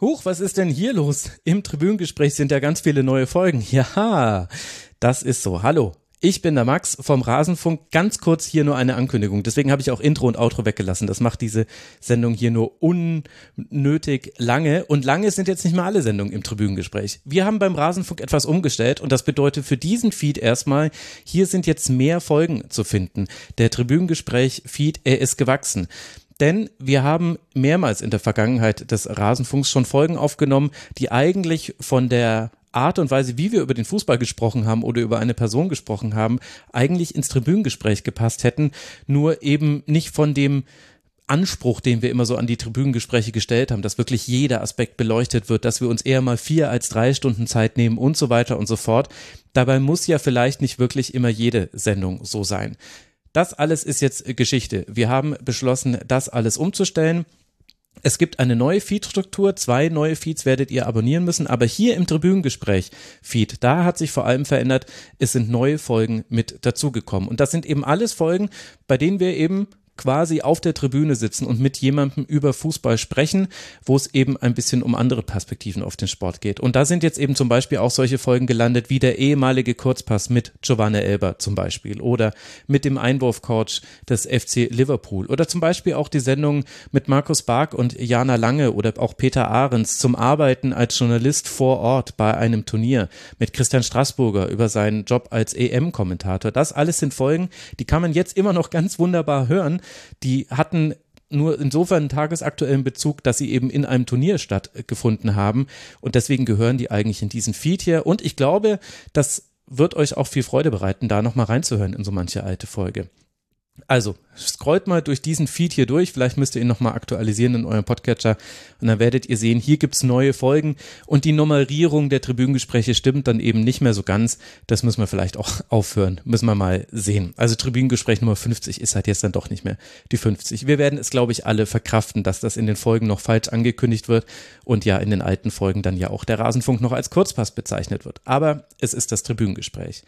Huch, was ist denn hier los? Im Tribünengespräch sind ja ganz viele neue Folgen. Ja, das ist so. Hallo. Ich bin der Max vom Rasenfunk. Ganz kurz hier nur eine Ankündigung. Deswegen habe ich auch Intro und Outro weggelassen. Das macht diese Sendung hier nur unnötig lange. Und lange sind jetzt nicht mal alle Sendungen im Tribünengespräch. Wir haben beim Rasenfunk etwas umgestellt und das bedeutet für diesen Feed erstmal, hier sind jetzt mehr Folgen zu finden. Der Tribünengespräch-Feed, er ist gewachsen denn wir haben mehrmals in der Vergangenheit des Rasenfunks schon Folgen aufgenommen, die eigentlich von der Art und Weise, wie wir über den Fußball gesprochen haben oder über eine Person gesprochen haben, eigentlich ins Tribünengespräch gepasst hätten, nur eben nicht von dem Anspruch, den wir immer so an die Tribünengespräche gestellt haben, dass wirklich jeder Aspekt beleuchtet wird, dass wir uns eher mal vier als drei Stunden Zeit nehmen und so weiter und so fort. Dabei muss ja vielleicht nicht wirklich immer jede Sendung so sein. Das alles ist jetzt Geschichte. Wir haben beschlossen, das alles umzustellen. Es gibt eine neue Feed-Struktur, zwei neue Feeds werdet ihr abonnieren müssen, aber hier im Tribünengespräch-Feed, da hat sich vor allem verändert, es sind neue Folgen mit dazugekommen. Und das sind eben alles Folgen, bei denen wir eben quasi auf der Tribüne sitzen und mit jemandem über Fußball sprechen, wo es eben ein bisschen um andere Perspektiven auf den Sport geht. Und da sind jetzt eben zum Beispiel auch solche Folgen gelandet wie der ehemalige Kurzpass mit Giovanna Elber zum Beispiel oder mit dem Einwurfcoach des FC Liverpool oder zum Beispiel auch die Sendung mit Markus Bark und Jana Lange oder auch Peter Ahrens zum Arbeiten als Journalist vor Ort bei einem Turnier mit Christian Straßburger über seinen Job als EM-Kommentator. Das alles sind Folgen, die kann man jetzt immer noch ganz wunderbar hören die hatten nur insofern einen tagesaktuellen Bezug, dass sie eben in einem Turnier stattgefunden haben. Und deswegen gehören die eigentlich in diesen Feed hier. Und ich glaube, das wird euch auch viel Freude bereiten, da nochmal reinzuhören in so manche alte Folge. Also, scrollt mal durch diesen Feed hier durch. Vielleicht müsst ihr ihn nochmal aktualisieren in eurem Podcatcher. Und dann werdet ihr sehen, hier gibt's neue Folgen. Und die Nummerierung der Tribünengespräche stimmt dann eben nicht mehr so ganz. Das müssen wir vielleicht auch aufhören. Müssen wir mal sehen. Also Tribünengespräch Nummer 50 ist halt jetzt dann doch nicht mehr die 50. Wir werden es, glaube ich, alle verkraften, dass das in den Folgen noch falsch angekündigt wird. Und ja, in den alten Folgen dann ja auch der Rasenfunk noch als Kurzpass bezeichnet wird. Aber es ist das Tribünengespräch.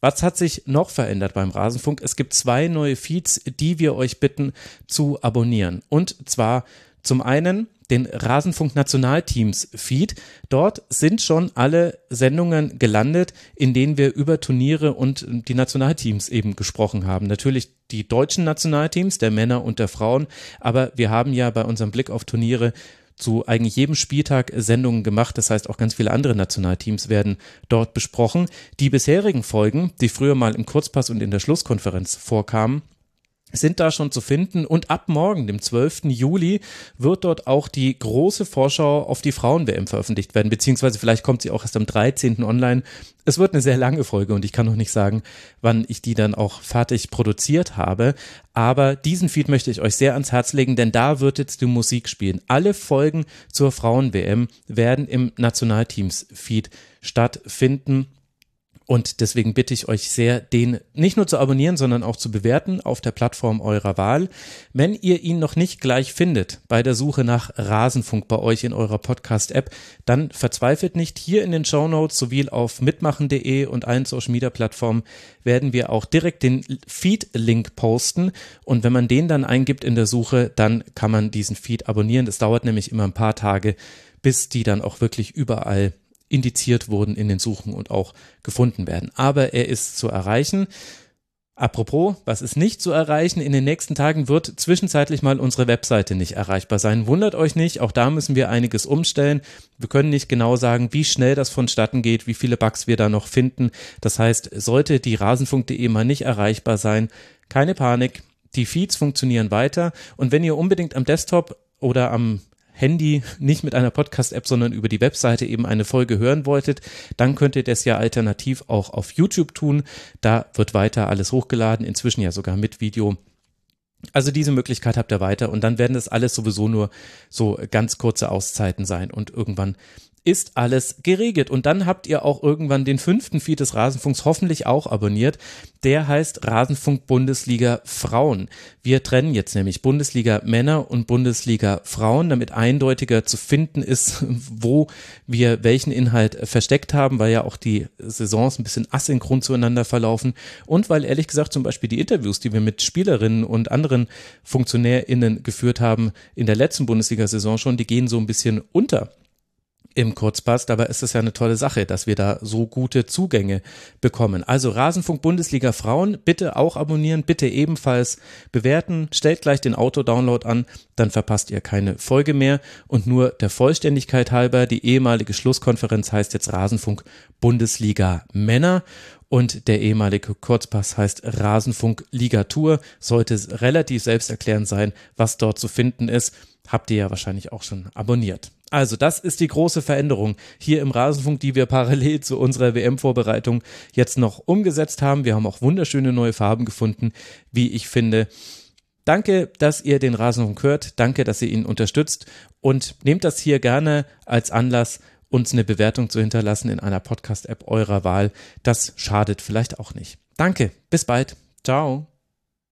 Was hat sich noch verändert beim Rasenfunk? Es gibt zwei neue Feeds, die wir euch bitten zu abonnieren. Und zwar zum einen den Rasenfunk Nationalteams Feed. Dort sind schon alle Sendungen gelandet, in denen wir über Turniere und die Nationalteams eben gesprochen haben. Natürlich die deutschen Nationalteams, der Männer und der Frauen, aber wir haben ja bei unserem Blick auf Turniere zu eigentlich jedem Spieltag Sendungen gemacht. Das heißt, auch ganz viele andere Nationalteams werden dort besprochen. Die bisherigen Folgen, die früher mal im Kurzpass und in der Schlusskonferenz vorkamen, sind da schon zu finden und ab morgen, dem 12. Juli, wird dort auch die große Vorschau auf die Frauen-WM veröffentlicht werden, beziehungsweise vielleicht kommt sie auch erst am 13. online. Es wird eine sehr lange Folge und ich kann noch nicht sagen, wann ich die dann auch fertig produziert habe, aber diesen Feed möchte ich euch sehr ans Herz legen, denn da wird jetzt die Musik spielen. Alle Folgen zur Frauen-WM werden im Nationalteams-Feed stattfinden und deswegen bitte ich euch sehr, den nicht nur zu abonnieren, sondern auch zu bewerten auf der Plattform eurer Wahl. Wenn ihr ihn noch nicht gleich findet bei der Suche nach Rasenfunk bei euch in eurer Podcast-App, dann verzweifelt nicht. Hier in den Show Notes sowie auf mitmachen.de und allen Social Media Plattformen werden wir auch direkt den Feed-Link posten. Und wenn man den dann eingibt in der Suche, dann kann man diesen Feed abonnieren. Das dauert nämlich immer ein paar Tage, bis die dann auch wirklich überall indiziert wurden in den Suchen und auch gefunden werden. Aber er ist zu erreichen. Apropos, was ist nicht zu erreichen? In den nächsten Tagen wird zwischenzeitlich mal unsere Webseite nicht erreichbar sein. Wundert euch nicht, auch da müssen wir einiges umstellen. Wir können nicht genau sagen, wie schnell das vonstatten geht, wie viele Bugs wir da noch finden. Das heißt, sollte die rasenfunk.de mal nicht erreichbar sein, keine Panik. Die Feeds funktionieren weiter und wenn ihr unbedingt am Desktop oder am Handy nicht mit einer Podcast-App, sondern über die Webseite eben eine Folge hören wolltet, dann könnt ihr das ja alternativ auch auf YouTube tun. Da wird weiter alles hochgeladen, inzwischen ja sogar mit Video. Also diese Möglichkeit habt ihr weiter und dann werden das alles sowieso nur so ganz kurze Auszeiten sein und irgendwann ist alles geregelt. Und dann habt ihr auch irgendwann den fünften Feed des Rasenfunks hoffentlich auch abonniert. Der heißt Rasenfunk Bundesliga Frauen. Wir trennen jetzt nämlich Bundesliga Männer und Bundesliga Frauen, damit eindeutiger zu finden ist, wo wir welchen Inhalt versteckt haben, weil ja auch die Saisons ein bisschen asynchron zueinander verlaufen und weil ehrlich gesagt zum Beispiel die Interviews, die wir mit Spielerinnen und anderen FunktionärInnen geführt haben in der letzten Bundesliga-Saison schon, die gehen so ein bisschen unter im Kurzpass. Dabei ist es ja eine tolle Sache, dass wir da so gute Zugänge bekommen. Also Rasenfunk Bundesliga Frauen, bitte auch abonnieren, bitte ebenfalls bewerten, stellt gleich den Auto-Download an, dann verpasst ihr keine Folge mehr. Und nur der Vollständigkeit halber, die ehemalige Schlusskonferenz heißt jetzt Rasenfunk Bundesliga Männer. Und der ehemalige Kurzpass heißt Rasenfunk Ligatur. Sollte relativ selbsterklärend sein, was dort zu finden ist. Habt ihr ja wahrscheinlich auch schon abonniert. Also, das ist die große Veränderung hier im Rasenfunk, die wir parallel zu unserer WM-Vorbereitung jetzt noch umgesetzt haben. Wir haben auch wunderschöne neue Farben gefunden, wie ich finde. Danke, dass ihr den Rasenfunk hört. Danke, dass ihr ihn unterstützt und nehmt das hier gerne als Anlass, uns eine Bewertung zu hinterlassen in einer Podcast-App eurer Wahl. Das schadet vielleicht auch nicht. Danke, bis bald. Ciao.